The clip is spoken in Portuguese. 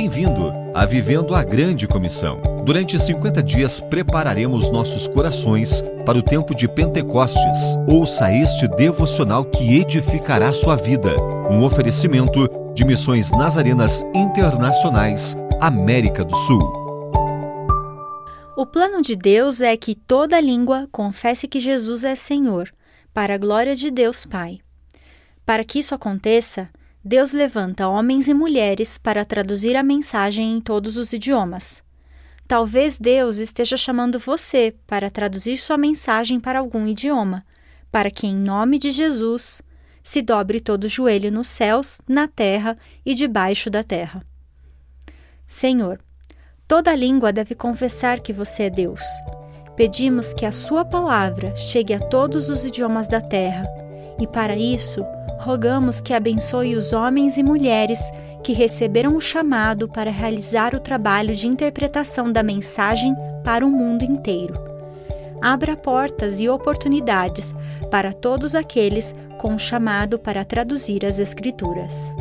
Bem-vindo a Vivendo a Grande Comissão. Durante 50 dias prepararemos nossos corações para o tempo de Pentecostes. Ouça este devocional que edificará sua vida. Um oferecimento de Missões Nazarenas Internacionais, América do Sul. O plano de Deus é que toda língua confesse que Jesus é Senhor, para a glória de Deus Pai. Para que isso aconteça, Deus levanta homens e mulheres para traduzir a mensagem em todos os idiomas. Talvez Deus esteja chamando você para traduzir sua mensagem para algum idioma, para que, em nome de Jesus, se dobre todo o joelho nos céus, na terra e debaixo da terra. Senhor, toda língua deve confessar que você é Deus. Pedimos que a Sua palavra chegue a todos os idiomas da terra, e para isso, rogamos que abençoe os homens e mulheres que receberam o chamado para realizar o trabalho de interpretação da mensagem para o mundo inteiro. Abra portas e oportunidades para todos aqueles com o chamado para traduzir as Escrituras.